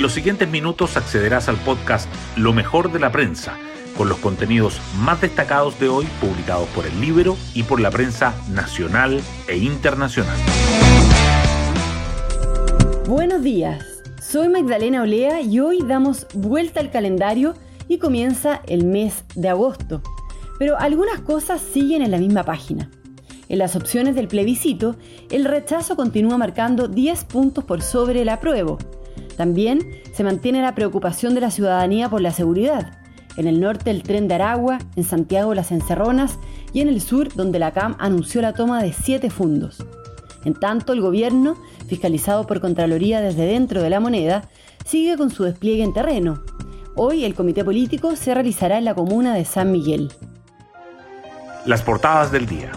En los siguientes minutos accederás al podcast Lo mejor de la prensa, con los contenidos más destacados de hoy publicados por el libro y por la prensa nacional e internacional. Buenos días, soy Magdalena Olea y hoy damos vuelta al calendario y comienza el mes de agosto. Pero algunas cosas siguen en la misma página. En las opciones del plebiscito, el rechazo continúa marcando 10 puntos por sobre el apruebo. También se mantiene la preocupación de la ciudadanía por la seguridad. En el norte el tren de Aragua, en Santiago las encerronas y en el sur donde la CAM anunció la toma de siete fundos. En tanto, el gobierno, fiscalizado por Contraloría desde dentro de la moneda, sigue con su despliegue en terreno. Hoy el comité político se realizará en la comuna de San Miguel. Las portadas del día.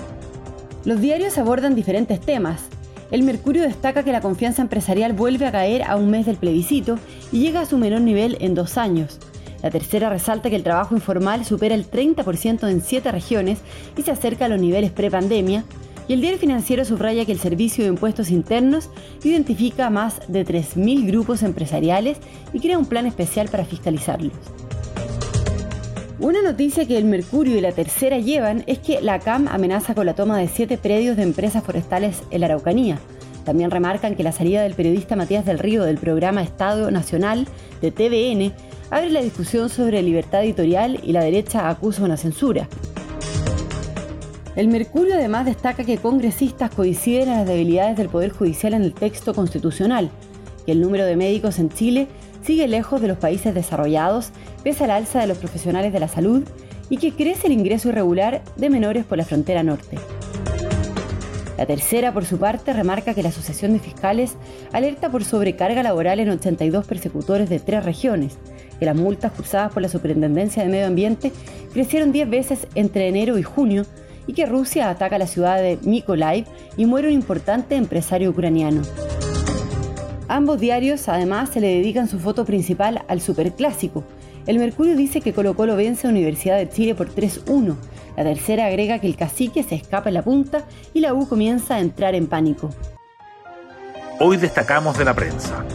Los diarios abordan diferentes temas. El Mercurio destaca que la confianza empresarial vuelve a caer a un mes del plebiscito y llega a su menor nivel en dos años. La tercera resalta que el trabajo informal supera el 30% en siete regiones y se acerca a los niveles prepandemia, y el diario financiero subraya que el Servicio de Impuestos Internos identifica más de 3.000 grupos empresariales y crea un plan especial para fiscalizarlos. Una noticia que el Mercurio y la Tercera llevan es que la CAM amenaza con la toma de siete predios de empresas forestales en la Araucanía. También remarcan que la salida del periodista Matías del Río del programa Estado Nacional de TVN abre la discusión sobre libertad editorial y la derecha acusa una censura. El Mercurio además destaca que congresistas coinciden en las debilidades del Poder Judicial en el texto constitucional, que el número de médicos en Chile sigue lejos de los países desarrollados pese al alza de los profesionales de la salud y que crece el ingreso irregular de menores por la frontera norte. La tercera, por su parte, remarca que la Asociación de Fiscales alerta por sobrecarga laboral en 82 persecutores de tres regiones, que las multas cursadas por la Superintendencia de Medio Ambiente crecieron 10 veces entre enero y junio y que Rusia ataca la ciudad de Mykolaiv y muere un importante empresario ucraniano. Ambos diarios además se le dedican su foto principal al superclásico. El Mercurio dice que Colo Colo vence a Universidad de Chile por 3-1. La tercera agrega que el cacique se escapa en la punta y la U comienza a entrar en pánico. Hoy destacamos de la prensa.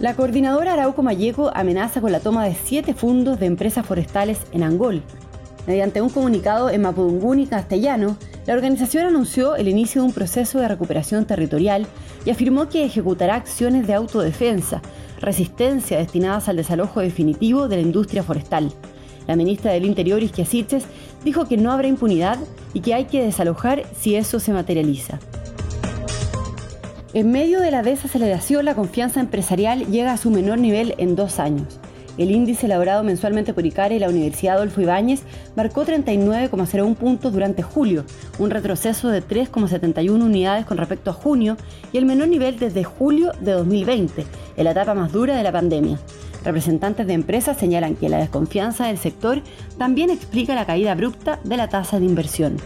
La coordinadora Arauco Mayeco amenaza con la toma de siete fundos de empresas forestales en Angol. Mediante un comunicado en Mapudungún y castellano, la organización anunció el inicio de un proceso de recuperación territorial y afirmó que ejecutará acciones de autodefensa, resistencia destinadas al desalojo definitivo de la industria forestal. La ministra del Interior, Isquia dijo que no habrá impunidad y que hay que desalojar si eso se materializa. En medio de la desaceleración, la confianza empresarial llega a su menor nivel en dos años. El índice elaborado mensualmente por ICARE y la Universidad Adolfo Ibáñez marcó 39,01 puntos durante julio, un retroceso de 3,71 unidades con respecto a junio y el menor nivel desde julio de 2020, en la etapa más dura de la pandemia. Representantes de empresas señalan que la desconfianza del sector también explica la caída abrupta de la tasa de inversión.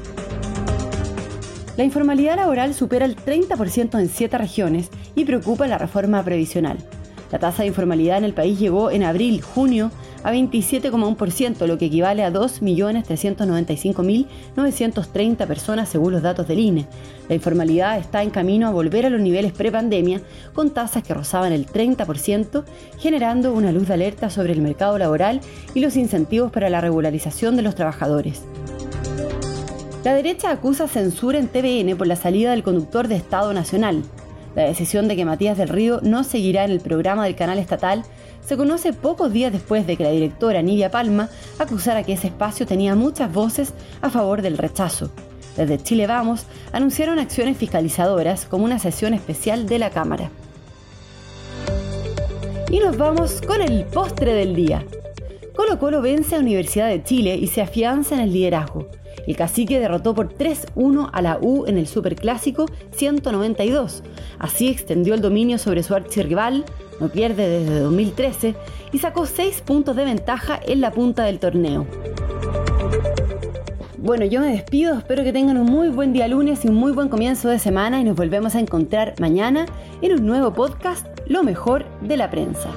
La informalidad laboral supera el 30% en siete regiones y preocupa la reforma previsional. La tasa de informalidad en el país llegó en abril-junio a 27,1%, lo que equivale a 2.395.930 personas según los datos del INE. La informalidad está en camino a volver a los niveles pre-pandemia, con tasas que rozaban el 30%, generando una luz de alerta sobre el mercado laboral y los incentivos para la regularización de los trabajadores. La derecha acusa censura en TVN por la salida del conductor de Estado Nacional. La decisión de que Matías del Río no seguirá en el programa del canal estatal se conoce pocos días después de que la directora Nidia Palma acusara que ese espacio tenía muchas voces a favor del rechazo. Desde Chile Vamos anunciaron acciones fiscalizadoras como una sesión especial de la Cámara. Y nos vamos con el postre del día. Colo Colo vence a Universidad de Chile y se afianza en el liderazgo. El cacique derrotó por 3-1 a la U en el Superclásico 192. Así extendió el dominio sobre su archirrival, no pierde desde 2013, y sacó 6 puntos de ventaja en la punta del torneo. Bueno, yo me despido, espero que tengan un muy buen día lunes y un muy buen comienzo de semana y nos volvemos a encontrar mañana en un nuevo podcast, Lo mejor de la prensa.